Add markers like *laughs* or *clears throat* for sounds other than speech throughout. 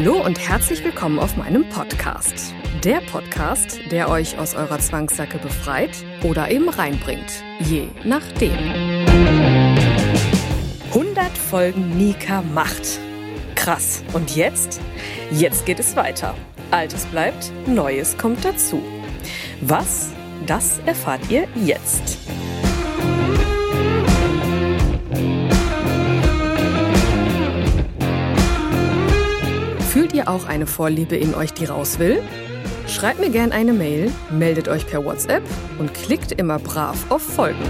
Hallo und herzlich willkommen auf meinem Podcast. Der Podcast, der euch aus eurer Zwangsjacke befreit oder eben reinbringt. Je nachdem. 100 Folgen Nika macht. Krass. Und jetzt? Jetzt geht es weiter. Altes bleibt, Neues kommt dazu. Was? Das erfahrt ihr jetzt. Auch eine Vorliebe in euch, die raus will? Schreibt mir gerne eine Mail, meldet euch per WhatsApp und klickt immer brav auf Folgen.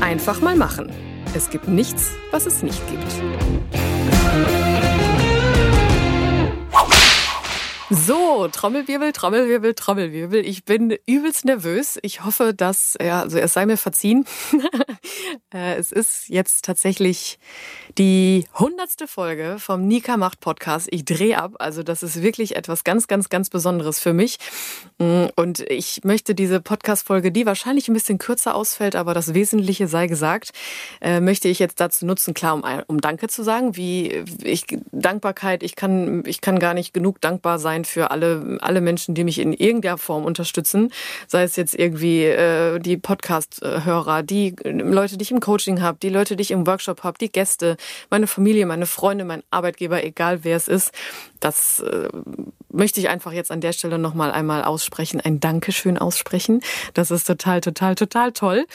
Einfach mal machen. Es gibt nichts, was es nicht gibt. So, Trommelwirbel, Trommelwirbel, Trommelwirbel. Ich bin übelst nervös. Ich hoffe, dass, ja, also es sei mir verziehen. *laughs* Äh, es ist jetzt tatsächlich die hundertste Folge vom Nika Macht Podcast. Ich drehe ab. Also das ist wirklich etwas ganz, ganz, ganz Besonderes für mich. Mm, und ich möchte diese Podcast-Folge, die wahrscheinlich ein bisschen kürzer ausfällt, aber das Wesentliche sei gesagt, äh, möchte ich jetzt dazu nutzen, klar, um, um Danke zu sagen, wie ich Dankbarkeit, ich kann, ich kann gar nicht genug dankbar sein für alle, alle Menschen, die mich in irgendeiner Form unterstützen. Sei es jetzt irgendwie äh, die Podcast-Hörer, die Leute, die ich im Coaching habe, die Leute, die ich im Workshop habe, die Gäste, meine Familie, meine Freunde, mein Arbeitgeber, egal wer es ist. Das äh, möchte ich einfach jetzt an der Stelle nochmal einmal aussprechen, ein Dankeschön aussprechen. Das ist total, total, total toll.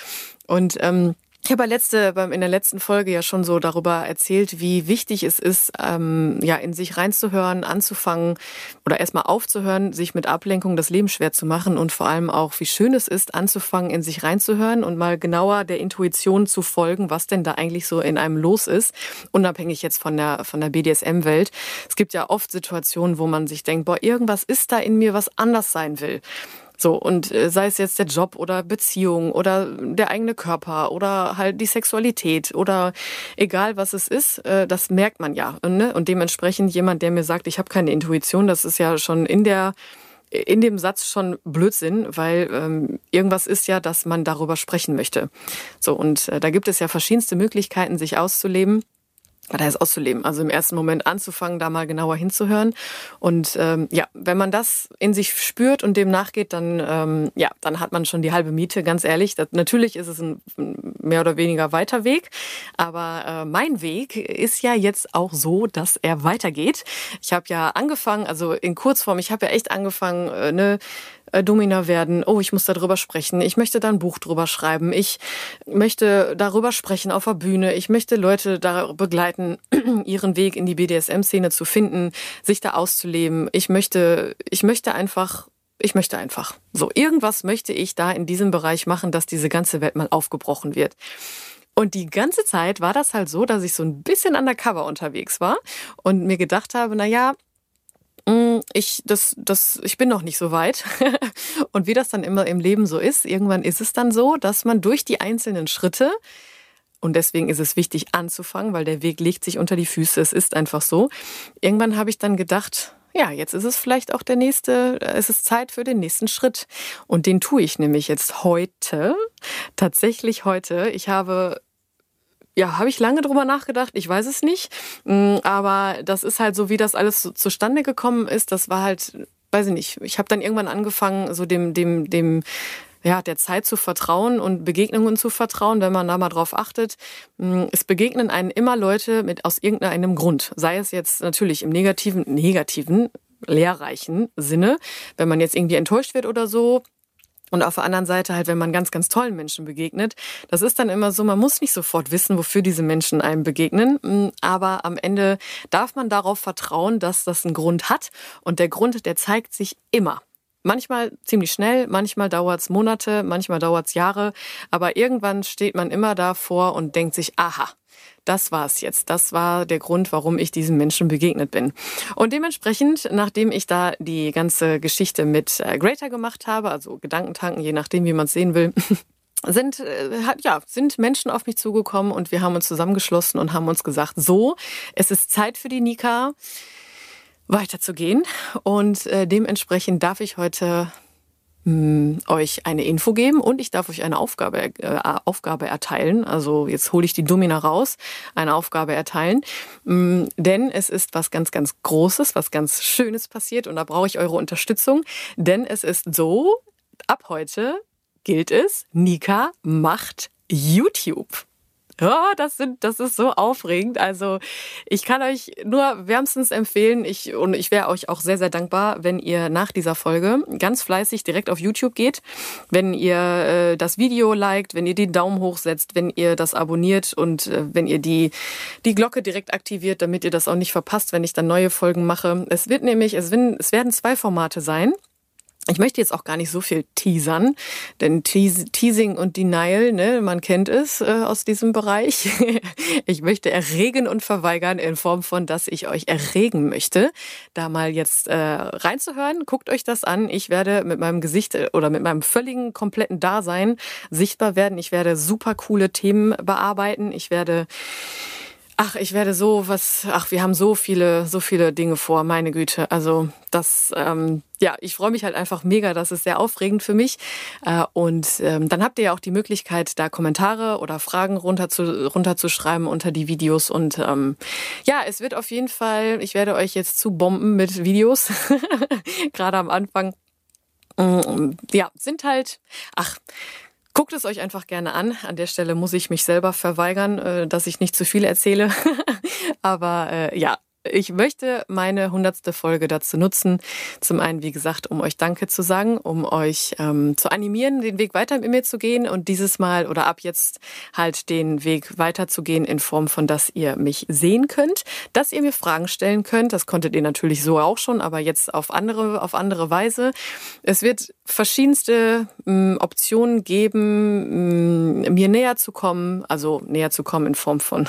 Und ähm, ich habe letzte, in der letzten Folge ja schon so darüber erzählt, wie wichtig es ist, ähm, ja, in sich reinzuhören, anzufangen oder erstmal aufzuhören, sich mit Ablenkung das Leben schwer zu machen und vor allem auch, wie schön es ist, anzufangen, in sich reinzuhören und mal genauer der Intuition zu folgen, was denn da eigentlich so in einem los ist, unabhängig jetzt von der, von der BDSM-Welt. Es gibt ja oft Situationen, wo man sich denkt, boah, irgendwas ist da in mir, was anders sein will. So, und äh, sei es jetzt der Job oder Beziehung oder der eigene Körper oder halt die Sexualität oder egal was es ist, äh, das merkt man ja. Ne? Und dementsprechend jemand, der mir sagt, ich habe keine Intuition, das ist ja schon in der in dem Satz schon Blödsinn, weil ähm, irgendwas ist ja, dass man darüber sprechen möchte. So, und äh, da gibt es ja verschiedenste Möglichkeiten, sich auszuleben da ist auszuleben. Also im ersten Moment anzufangen, da mal genauer hinzuhören. Und ähm, ja, wenn man das in sich spürt und dem nachgeht, dann ähm, ja, dann hat man schon die halbe Miete. Ganz ehrlich, das, natürlich ist es ein mehr oder weniger weiter Weg, aber äh, mein Weg ist ja jetzt auch so, dass er weitergeht. Ich habe ja angefangen, also in Kurzform, ich habe ja echt angefangen, äh, ne, äh, Domina werden. Oh, ich muss darüber sprechen. Ich möchte da ein Buch drüber schreiben. Ich möchte darüber sprechen auf der Bühne. Ich möchte Leute da begleiten, *clears throat* ihren Weg in die BDSM-Szene zu finden, sich da auszuleben. Ich möchte, ich möchte einfach ich möchte einfach. So, irgendwas möchte ich da in diesem Bereich machen, dass diese ganze Welt mal aufgebrochen wird. Und die ganze Zeit war das halt so, dass ich so ein bisschen undercover unterwegs war und mir gedacht habe, na ja, ich, das, das, ich bin noch nicht so weit. *laughs* Und wie das dann immer im Leben so ist, irgendwann ist es dann so, dass man durch die einzelnen Schritte, und deswegen ist es wichtig anzufangen, weil der Weg legt sich unter die Füße, es ist einfach so. Irgendwann habe ich dann gedacht, ja, jetzt ist es vielleicht auch der nächste, es ist Zeit für den nächsten Schritt. Und den tue ich nämlich jetzt heute, tatsächlich heute. Ich habe ja, habe ich lange drüber nachgedacht. Ich weiß es nicht. Mm, aber das ist halt so, wie das alles so zustande gekommen ist. Das war halt, weiß ich nicht. Ich habe dann irgendwann angefangen, so dem, dem, dem, ja, der Zeit zu vertrauen und Begegnungen zu vertrauen, wenn man da mal drauf achtet. Mm, es begegnen einen immer Leute mit aus irgendeinem Grund. Sei es jetzt natürlich im negativen, negativen, lehrreichen Sinne, wenn man jetzt irgendwie enttäuscht wird oder so, und auf der anderen Seite halt, wenn man ganz, ganz tollen Menschen begegnet, das ist dann immer so, man muss nicht sofort wissen, wofür diese Menschen einem begegnen. Mm, aber am Ende darf man darauf vertrauen, dass das einen Grund hat. Und der Grund, der zeigt sich immer. Manchmal ziemlich schnell, manchmal dauert's Monate, manchmal dauert's Jahre, aber irgendwann steht man immer davor und denkt sich, aha, das war's jetzt. Das war der Grund, warum ich diesem Menschen begegnet bin. Und dementsprechend, nachdem ich da die ganze Geschichte mit äh, Greater gemacht habe, also Gedankentanken, je nachdem, wie man es sehen will, *laughs* sind, äh, ja, sind Menschen auf mich zugekommen und wir haben uns zusammengeschlossen und haben uns gesagt, so, es ist Zeit für die Nika weiterzugehen und äh, dementsprechend darf ich heute mh, euch eine Info geben und ich darf euch eine Aufgabe, äh, Aufgabe erteilen. Also jetzt hole ich die Domina raus, eine Aufgabe erteilen. Mh, denn es ist was ganz, ganz Großes, was ganz Schönes passiert und da brauche ich eure Unterstützung. Denn es ist so, ab heute gilt es, Nika macht YouTube. *laughs* Ja, das sind, das ist so aufregend. Also ich kann euch nur wärmstens empfehlen, ich und ich wäre euch auch sehr, sehr dankbar, wenn ihr nach dieser Folge ganz fleißig direkt auf YouTube geht, wenn ihr äh, das Video liked, wenn ihr die Daumen hoch setzt, wenn ihr das abonniert und äh, wenn ihr die die Glocke direkt aktiviert, damit ihr das auch nicht verpasst, wenn ich dann neue Folgen mache. Es wird nämlich, es werden, es werden zwei Formate sein. Ich möchte jetzt auch gar nicht so viel teasern, denn Teasing und Denial, ne, man kennt es äh, aus diesem Bereich. *laughs* ich möchte erregen und verweigern in Form von, dass ich euch erregen möchte, da mal jetzt äh, reinzuhören. Guckt euch das an. Ich werde mit meinem Gesicht äh, oder mit meinem völligen kompletten Dasein sichtbar werden. Ich werde super coole Themen bearbeiten. Ich werde Ach, ich werde so was, ach, wir haben so viele, so viele Dinge vor, meine Güte. Also das, ähm, ja, ich freue mich halt einfach mega, das ist sehr aufregend für mich. Äh, und ähm, dann habt ihr ja auch die Möglichkeit, da Kommentare oder Fragen runter zu, runterzuschreiben unter die Videos. Und ähm, ja, es wird auf jeden Fall, ich werde euch jetzt zu bomben mit Videos, *laughs* gerade am Anfang. Mm, ja, sind halt, ach, Guckt es euch einfach gerne an. An der Stelle muss ich mich selber verweigern, äh, dass ich nicht zu viel erzähle. *laughs* Aber äh, ja, ich möchte meine hundertste Folge dazu nutzen. Zum einen, wie gesagt, um euch Danke zu sagen, um euch ähm, zu animieren, den Weg weiter mit mir zu gehen und dieses Mal oder ab jetzt halt den Weg weiter zu gehen in Form von, dass ihr mich sehen könnt, dass ihr mir Fragen stellen könnt. Das konntet ihr natürlich so auch schon, aber jetzt auf andere, auf andere Weise. Es wird verschiedenste mh, Optionen geben, mh, mir näher zu kommen, also näher zu kommen in Form von,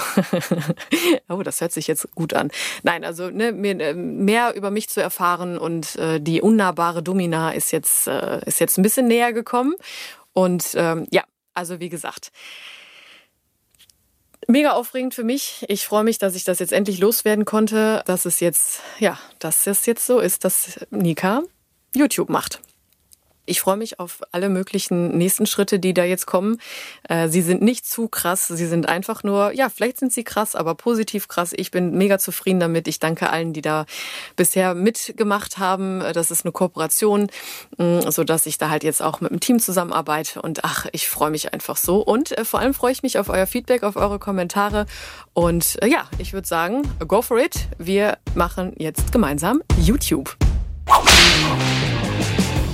*laughs* oh, das hört sich jetzt gut an Nein, also ne, mehr, äh, mehr über mich zu erfahren und äh, die unnahbare Domina ist jetzt, äh, ist jetzt ein bisschen näher gekommen. Und ähm, ja, also wie gesagt, mega aufregend für mich. Ich freue mich, dass ich das jetzt endlich loswerden konnte, dass es jetzt, ja, dass es jetzt so ist, dass Nika YouTube macht. Ich freue mich auf alle möglichen nächsten Schritte, die da jetzt kommen. Äh, sie sind nicht zu krass, sie sind einfach nur, ja, vielleicht sind sie krass, aber positiv krass. Ich bin mega zufrieden damit. Ich danke allen, die da bisher mitgemacht haben. Das ist eine Kooperation, mm, so dass ich da halt jetzt auch mit dem Team zusammenarbeite. Und ach, ich freue mich einfach so. Und äh, vor allem freue ich mich auf euer Feedback, auf eure Kommentare. Und äh, ja, ich würde sagen, go for it. Wir machen jetzt gemeinsam YouTube.